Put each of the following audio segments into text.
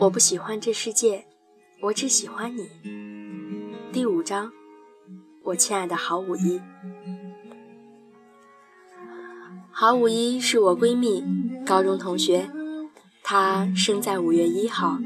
我不喜欢这世界，我只喜欢你。第五章，我亲爱的郝五一。郝五一是我闺蜜，高中同学。她生在五月一号。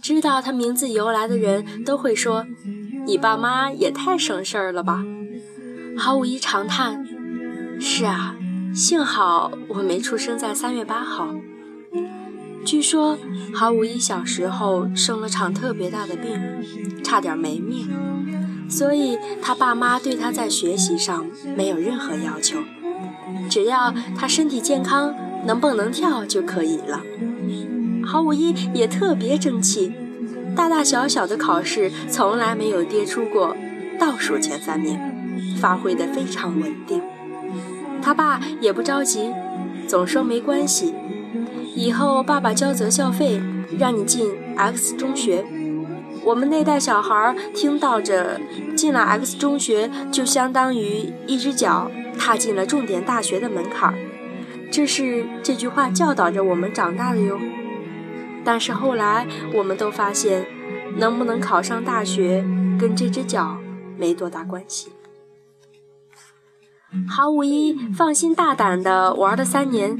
知道她名字由来的人都会说：“你爸妈也太省事儿了吧。”郝五一长叹：“是啊，幸好我没出生在三月八号。”据说郝五一小时候生了场特别大的病，差点没命，所以他爸妈对他在学习上没有任何要求，只要他身体健康，能蹦能跳就可以了。郝五一也特别争气，大大小小的考试从来没有跌出过倒数前三名，发挥得非常稳定。他爸也不着急，总说没关系。以后爸爸交择校费，让你进 X 中学。我们那代小孩听到着进了 X 中学，就相当于一只脚踏进了重点大学的门槛儿。这是这句话教导着我们长大的哟。但是后来我们都发现，能不能考上大学跟这只脚没多大关系。郝五一放心大胆地玩了三年，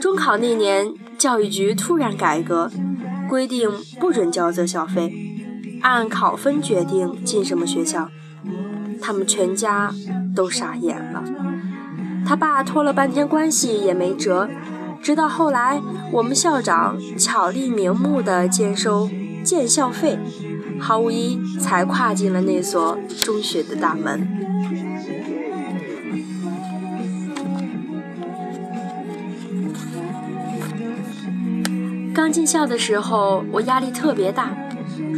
中考那年。教育局突然改革，规定不准交择校费，按考分决定进什么学校。他们全家都傻眼了。他爸托了半天关系也没辙，直到后来我们校长巧立名目的兼收建校费，毫无一才跨进了那所中学的大门。刚进校的时候，我压力特别大。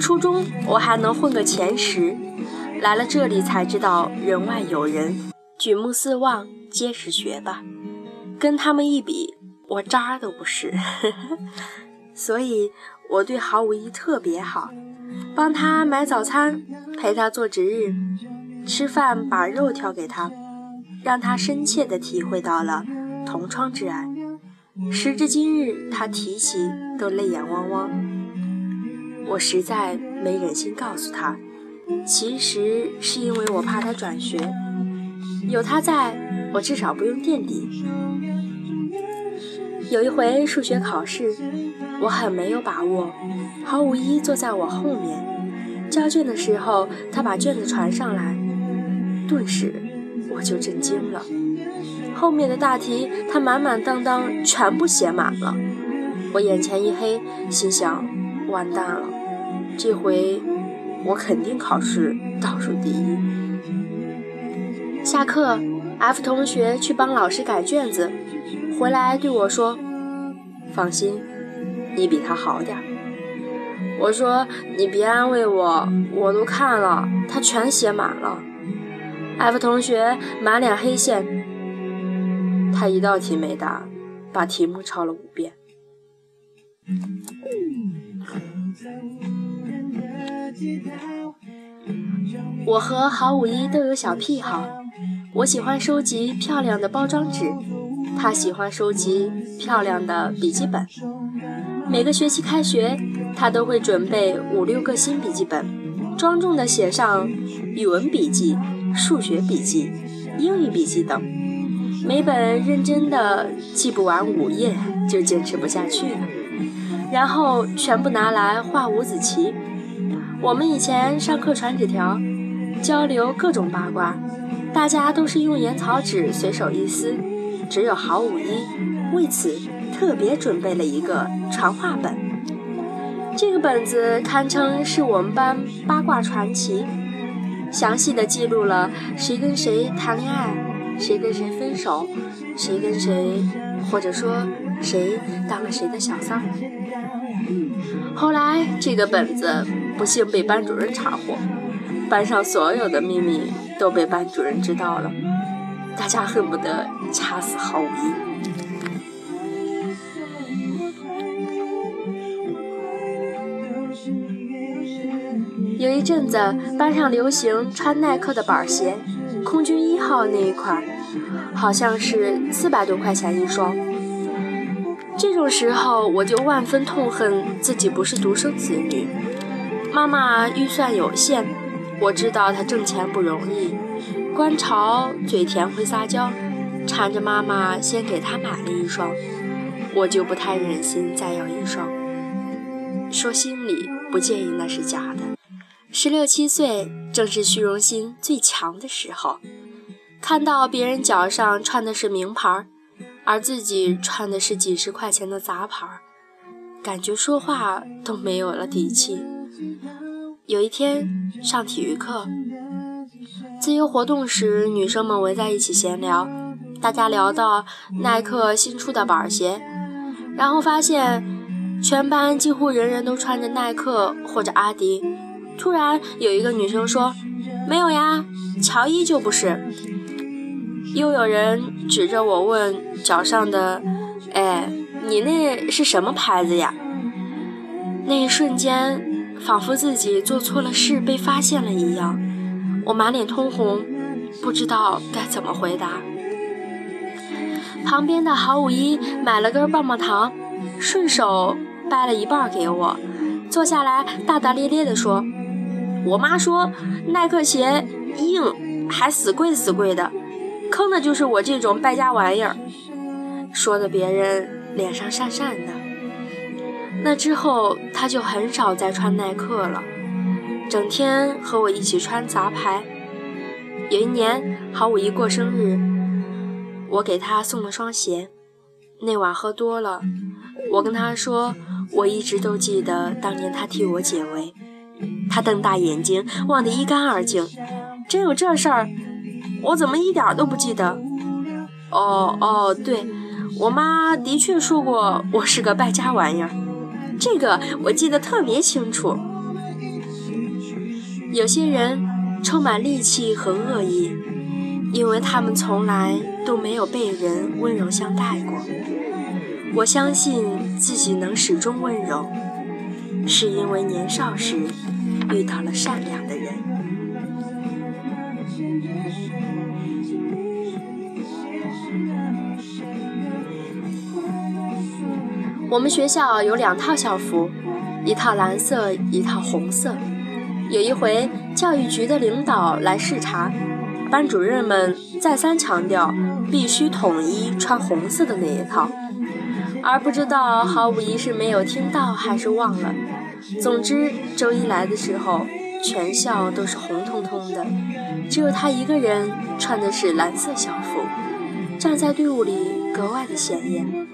初中我还能混个前十，来了这里才知道人外有人，举目四望皆是学霸。跟他们一比，我渣都不是。所以我对郝五一特别好，帮他买早餐，陪他做值日，吃饭把肉挑给他，让他深切地体会到了同窗之爱。时至今日，他提起都泪眼汪汪。我实在没忍心告诉他，其实是因为我怕他转学，有他在，我至少不用垫底。有一回数学考试，我很没有把握，郝五一坐在我后面，交卷的时候，他把卷子传上来，顿时我就震惊了。后面的大题，他满满当当全部写满了，我眼前一黑，心想完蛋了，这回我肯定考试倒数第一。下课，F 同学去帮老师改卷子，回来对我说：“放心，你比他好点。”我说：“你别安慰我，我都看了，他全写满了。”F 同学满脸黑线。他一道题没答，把题目抄了五遍。我和郝五一都有小癖好，我喜欢收集漂亮的包装纸，他喜欢收集漂亮的笔记本。每个学期开学，他都会准备五六个新笔记本，庄重地写上语文笔记、数学笔记、英语笔记等。每本认真的记不完五页就坚持不下去了，然后全部拿来画五子棋。我们以前上课传纸条，交流各种八卦，大家都是用盐草纸随手一撕，只有郝五一为此特别准备了一个传话本。这个本子堪称是我们班八卦传奇，详细的记录了谁跟谁谈恋爱。谁跟谁分手，谁跟谁，或者说谁当了谁的小三儿。后来这个本子不幸被班主任查获，班上所有的秘密都被班主任知道了，大家恨不得掐死郝五一。有一阵子班上流行穿耐克的板鞋。空军一号那一款，好像是四百多块钱一双。这种时候，我就万分痛恨自己不是独生子女。妈妈预算有限，我知道她挣钱不容易。观潮嘴甜会撒娇，缠着妈妈先给她买了一双，我就不太忍心再要一双。说心里不介意那是假的。十六七岁正是虚荣心最强的时候，看到别人脚上穿的是名牌，而自己穿的是几十块钱的杂牌，感觉说话都没有了底气。有一天上体育课，自由活动时，女生们围在一起闲聊，大家聊到耐克新出的板鞋，然后发现全班几乎人人都穿着耐克或者阿迪。突然有一个女生说：“没有呀，乔伊就不是。”又有人指着我问：“脚上的，哎，你那是什么牌子呀？”那一瞬间，仿佛自己做错了事被发现了一样，我满脸通红，不知道该怎么回答。旁边的郝五一买了根棒棒糖，顺手掰了一半给我，坐下来大大咧咧地说。我妈说耐克鞋硬，还死贵死贵的，坑的就是我这种败家玩意儿。说的别人脸上讪讪的。那之后他就很少再穿耐克了，整天和我一起穿杂牌。有一年郝五一过生日，我给他送了双鞋。那晚喝多了，我跟他说，我一直都记得当年他替我解围。他瞪大眼睛，忘得一干二净。真有这事儿？我怎么一点都不记得？哦哦，对，我妈的确说过我是个败家玩意儿，这个我记得特别清楚。有些人充满戾气和恶意，因为他们从来都没有被人温柔相待过。我相信自己能始终温柔。是因为年少时遇到了善良的人。我们学校有两套校服，一套蓝色，一套红色。有一回，教育局的领导来视察，班主任们再三强调必须统一穿红色的那一套，而不知道郝五一是没有听到还是忘了。总之，周一来的时候，全校都是红彤彤的，只有他一个人穿的是蓝色校服，站在队伍里格外的显眼。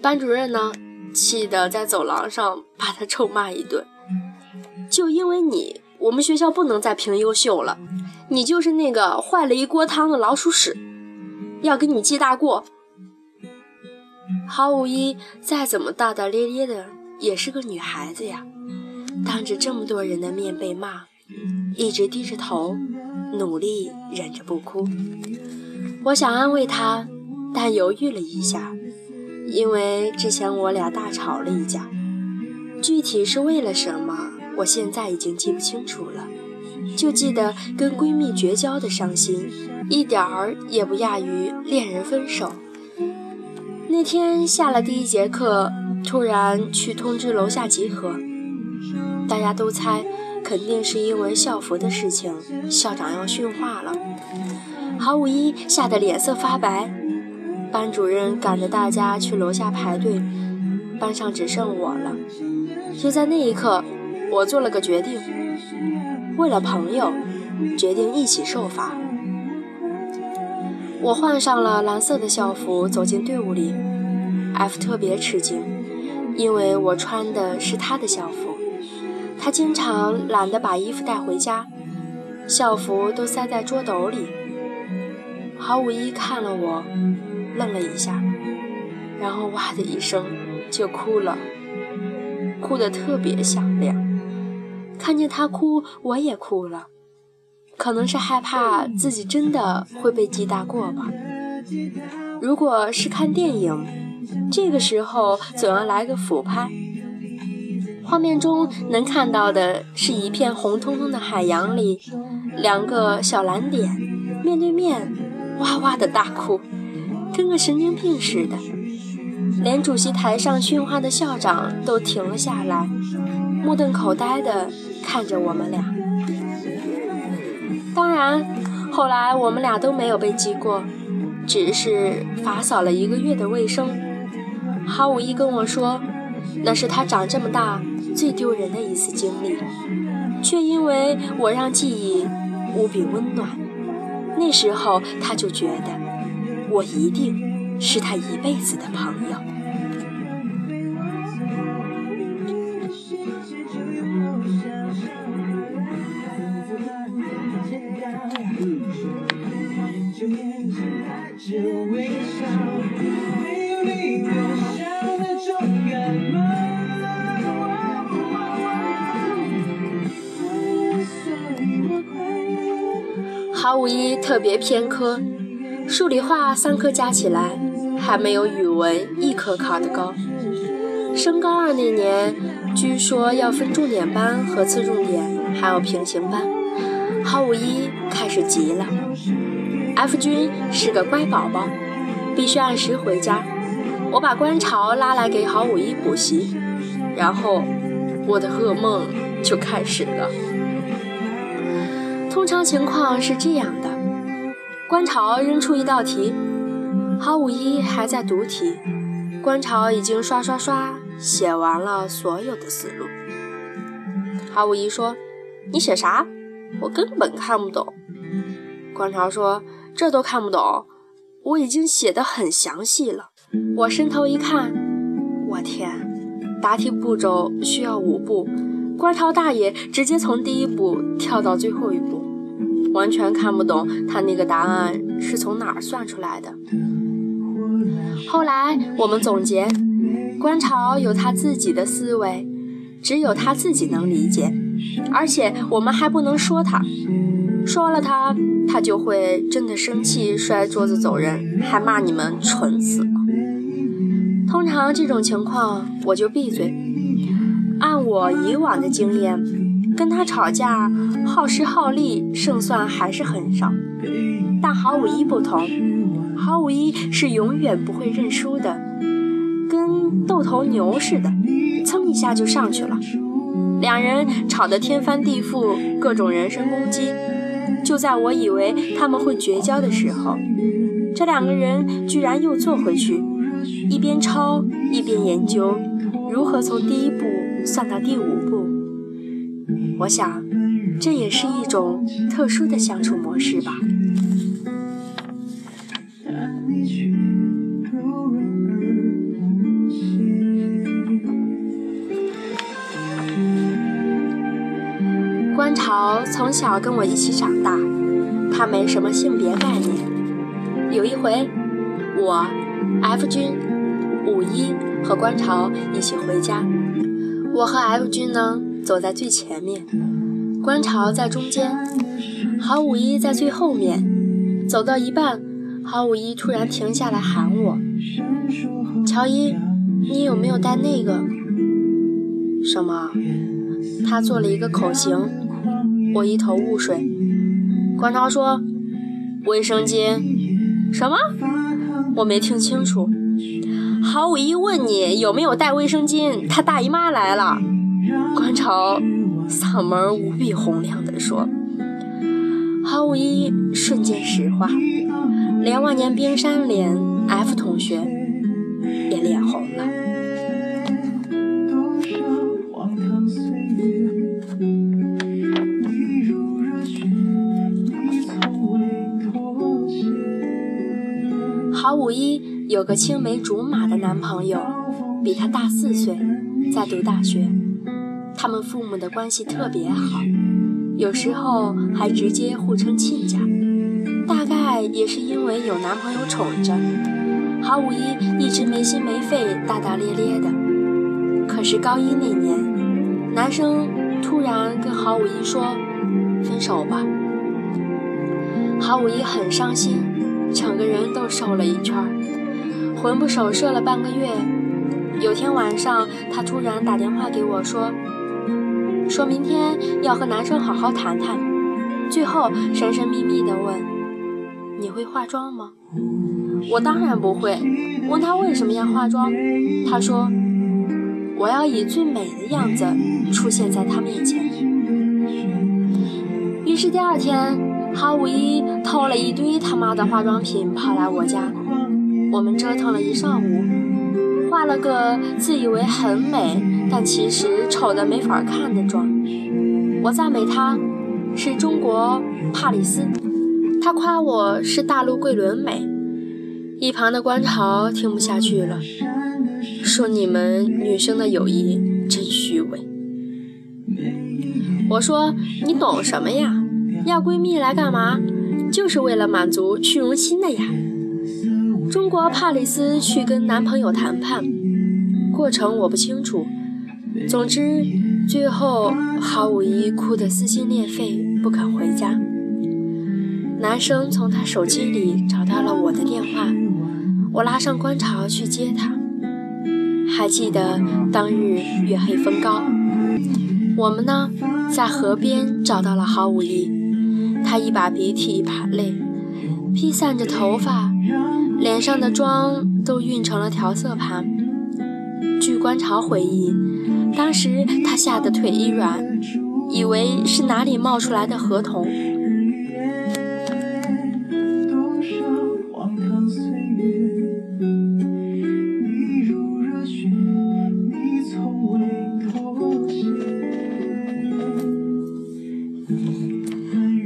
班主任呢，气得在走廊上把他臭骂一顿。就因为你，我们学校不能再评优秀了，你就是那个坏了一锅汤的老鼠屎，要给你记大过。郝五一再怎么大大咧咧的，也是个女孩子呀。当着这么多人的面被骂，一直低着头，努力忍着不哭。我想安慰他，但犹豫了一下，因为之前我俩大吵了一架，具体是为了什么，我现在已经记不清楚了。就记得跟闺蜜绝交的伤心，一点儿也不亚于恋人分手。那天下了第一节课，突然去通知楼下集合。大家都猜，肯定是因为校服的事情，校长要训话了。郝五一吓得脸色发白，班主任赶着大家去楼下排队，班上只剩我了。就在那一刻，我做了个决定，为了朋友，决定一起受罚。我换上了蓝色的校服，走进队伍里。F 特别吃惊，因为我穿的是他的校服。他经常懒得把衣服带回家，校服都塞在桌斗里。郝五一看了我，愣了一下，然后哇的一声就哭了，哭得特别响亮。看见他哭，我也哭了，可能是害怕自己真的会被记大过吧。如果是看电影，这个时候总要来个俯拍。画面中能看到的是一片红彤彤的海洋里，两个小蓝点面对面，哇哇的大哭，跟个神经病似的。连主席台上训话的校长都停了下来，目瞪口呆地看着我们俩。当然，后来我们俩都没有被记过，只是罚扫了一个月的卫生。郝五一跟我说，那是他长这么大最丢人的一次经历，却因为我让记忆无比温暖。那时候他就觉得，我一定是他一辈子的朋友。郝五一特别偏科，数理化三科加起来还没有语文一科考得高。升高二那年，据说要分重点班和次重点，还有平行班。郝五一开始急了。F 君是个乖宝宝，必须按时回家。我把观潮拉来给郝五一补习，然后我的噩梦就开始了。通常情况是这样的：观潮扔出一道题，郝五一还在读题，观潮已经刷刷刷写完了所有的思路。郝五一说：“你写啥？我根本看不懂。”观潮说：“这都看不懂？我已经写得很详细了。”我伸头一看，我天，答题步骤需要五步，观潮大爷直接从第一步跳到最后一步。完全看不懂他那个答案是从哪儿算出来的。后来我们总结，观潮有他自己的思维，只有他自己能理解，而且我们还不能说他，说了他，他就会真的生气，摔桌子走人，还骂你们蠢死了。通常这种情况，我就闭嘴。按我以往的经验。跟他吵架，耗时耗力，胜算还是很少。但郝五一不同，郝五一是永远不会认输的，跟斗头牛似的，噌一下就上去了。两人吵得天翻地覆，各种人身攻击。就在我以为他们会绝交的时候，这两个人居然又坐回去，一边抄一边研究如何从第一步算到第五步。我想，这也是一种特殊的相处模式吧。观潮从小跟我一起长大，他没什么性别概念。有一回，我、F 君、五一和观潮一起回家，我和 F 君呢？走在最前面，观潮在中间，郝五一在最后面。走到一半，郝五一突然停下来喊我：“乔一，你有没有带那个？”什么？他做了一个口型，我一头雾水。观潮说：“卫生巾。”什么？我没听清楚。郝五一问你有没有带卫生巾，他大姨妈来了。观潮嗓门无比洪亮地说：“郝五一瞬间石化，连万年冰山脸 F 同学也脸红了。”郝五一有个青梅竹马的男朋友，比他大四岁，在读大学。他们父母的关系特别好，有时候还直接互称亲家。大概也是因为有男朋友宠着，郝五一一直没心没肺、大大咧咧的。可是高一那年，男生突然跟郝五一说：“分手吧。”郝五一很伤心，整个人都瘦了一圈，魂不守舍了半个月。有天晚上，他突然打电话给我说。说明天要和男生好好谈谈，最后神神秘秘地问：“你会化妆吗？”我当然不会。问他为什么要化妆，他说：“我要以最美的样子出现在他面前。”于是第二天，哈五一偷了一堆他妈的化妆品跑来我家，我们折腾了一上午，画了个自以为很美，但其实丑的没法看的妆。我赞美他是中国帕里斯，他夸我是大陆桂纶镁。一旁的观潮听不下去了，说：“你们女生的友谊真虚伪。”我说：“你懂什么呀？要闺蜜来干嘛？就是为了满足虚荣心的呀。”中国帕里斯去跟男朋友谈判，过程我不清楚。总之，最后郝五一哭得撕心裂肺，不肯回家。男生从他手机里找到了我的电话。我拉上观潮去接他，还记得当日月黑风高，我们呢在河边找到了郝五一，他一把鼻涕一把泪，披散着头发，脸上的妆都晕成了调色盘。据观潮回忆，当时他吓得腿一软，以为是哪里冒出来的河童。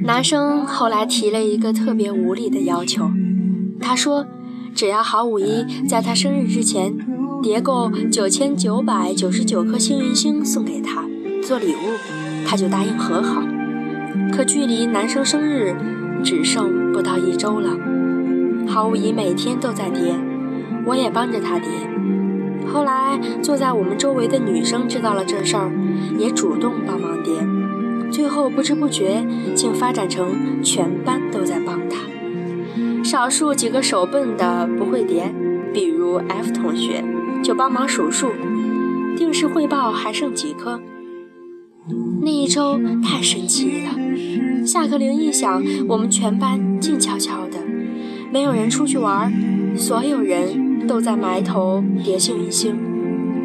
男生后来提了一个特别无理的要求，他说，只要郝五一在他生日之前叠够九千九百九十九颗幸运星送给他做礼物，他就答应和好。可距离男生生日只剩不到一周了，郝五一每天都在叠，我也帮着他叠。后来坐在我们周围的女生知道了这事儿，也主动帮忙叠。最后不知不觉竟发展成全班，少数几个手笨的不会叠，比如 F 同学就帮忙数数，定时汇报还剩几颗。那一周太神奇了，下课铃一响，我们全班静悄悄的，没有人出去玩，所有人都在埋头叠幸运星，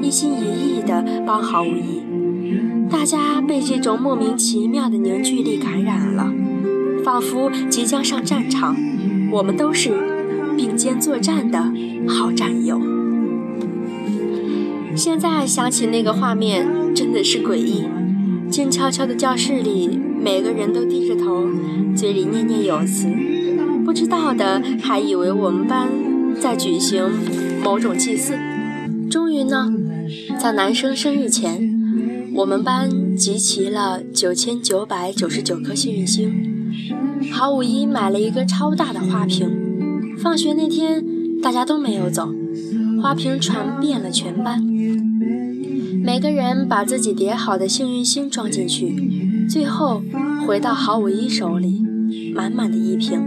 一心一意的帮郝五一。大家被这种莫名其妙的凝聚力感染了，仿佛即将上战场。我们都是并肩作战的好战友。现在想起那个画面，真的是诡异。静悄悄的教室里，每个人都低着头，嘴里念念有词，不知道的还以为我们班在举行某种祭祀。终于呢，在男生生日前。我们班集齐了九千九百九十九颗幸运星。郝五一买了一个超大的花瓶，放学那天大家都没有走，花瓶传遍了全班。每个人把自己叠好的幸运星装进去，最后回到郝五一手里，满满的一瓶。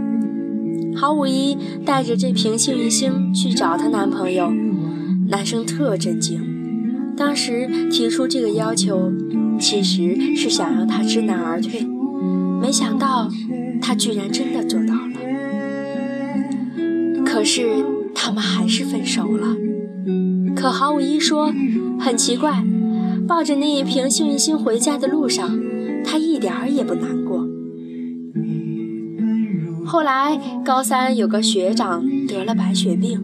郝五一带着这瓶幸运星去找她男朋友，男生特震惊。当时提出这个要求，其实是想让他知难而退，没想到他居然真的做到了。可是他们还是分手了。可郝五一说，很奇怪，抱着那一瓶幸运星回家的路上，他一点儿也不难过。后来高三有个学长得了白血病，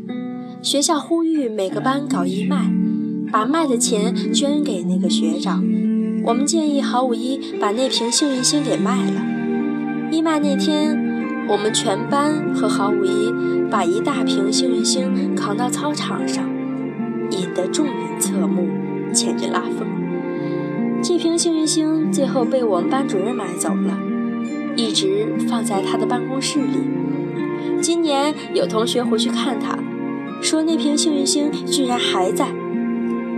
学校呼吁每个班搞义卖。把卖的钱捐给那个学长。我们建议郝五一把那瓶幸运星给卖了。义卖那天，我们全班和郝五一把一大瓶幸运星扛到操场上，引得众人侧目，牵着拉风。这瓶幸运星最后被我们班主任买走了，一直放在他的办公室里。今年有同学回去看他，说那瓶幸运星居然还在。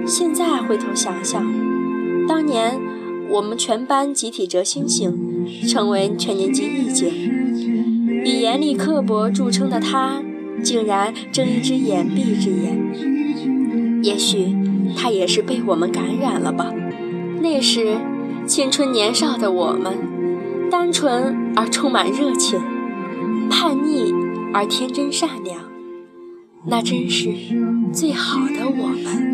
现在回头想想，当年我们全班集体折星星，成为全年级一姐。以严厉刻薄著称的他，竟然睁一只眼闭一只眼。也许他也是被我们感染了吧？那时青春年少的我们，单纯而充满热情，叛逆而天真善良，那真是最好的我们。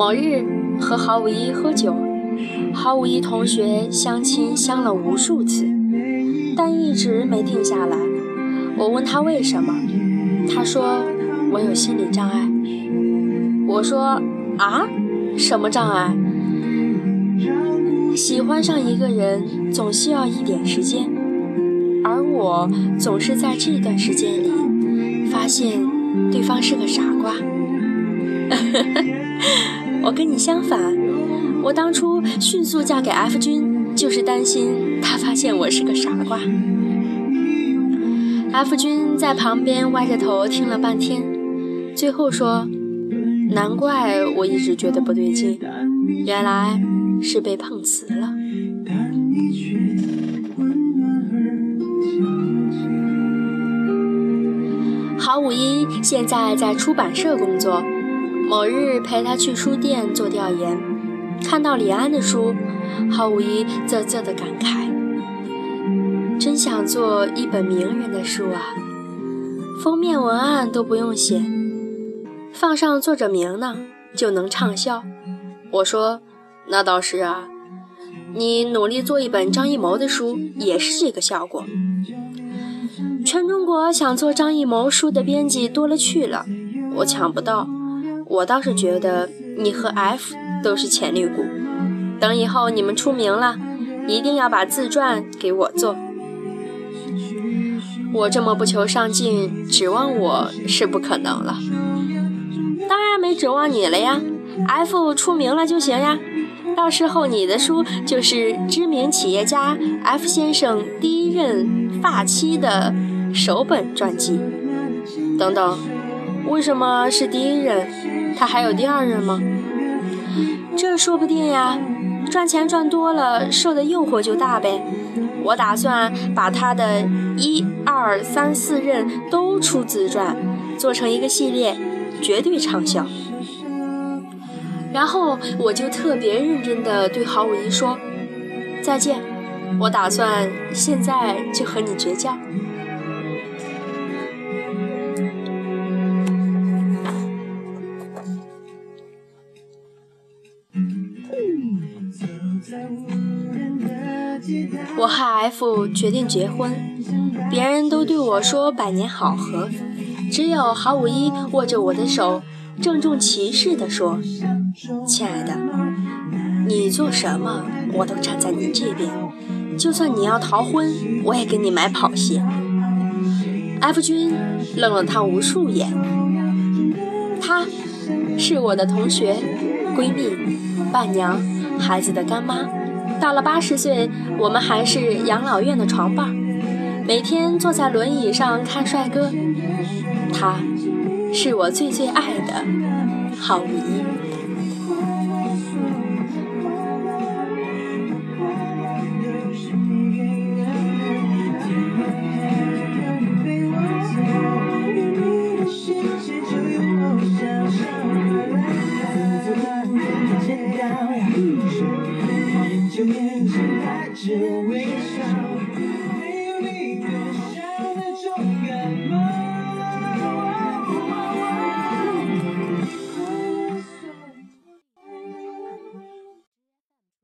某日和郝五一喝酒，郝五一同学相亲相了无数次，但一直没定下来。我问他为什么，他说我有心理障碍。我说啊，什么障碍？喜欢上一个人总需要一点时间，而我总是在这段时间里发现对方是个傻瓜。我跟你相反，我当初迅速嫁给 F 君，就是担心他发现我是个傻瓜。F 君在旁边歪着头听了半天，最后说：“难怪我一直觉得不对劲，原来……”是被碰瓷了。郝五一现在在出版社工作。某日陪他去书店做调研，看到李安的书，毫无一啧啧的感慨：“真想做一本名人的书啊，封面文案都不用写，放上作者名呢就能畅销。”我说。那倒是啊，你努力做一本张艺谋的书也是这个效果。全中国想做张艺谋书的编辑多了去了，我抢不到。我倒是觉得你和 F 都是潜力股，等以后你们出名了，一定要把自传给我做。我这么不求上进，指望我是不可能了。当然没指望你了呀，F 出名了就行呀。到时候你的书就是知名企业家 F 先生第一任发妻的首本传记。等等，为什么是第一任？他还有第二任吗？这说不定呀，赚钱赚多了，受的诱惑就大呗。我打算把他的一二三四任都出自传，做成一个系列，绝对畅销。然后我就特别认真地对郝五一说：“再见，我打算现在就和你绝交。”和 F 决定结婚，别人都对我说百年好合，只有郝五一握着我的手，郑重其事地说。亲爱的，你做什么我都站在你这边，就算你要逃婚，我也给你买跑鞋。F 君愣了他无数眼，她是我的同学、闺蜜、伴娘、孩子的干妈，到了八十岁，我们还是养老院的床伴，每天坐在轮椅上看帅哥。他是我最最爱的郝五一。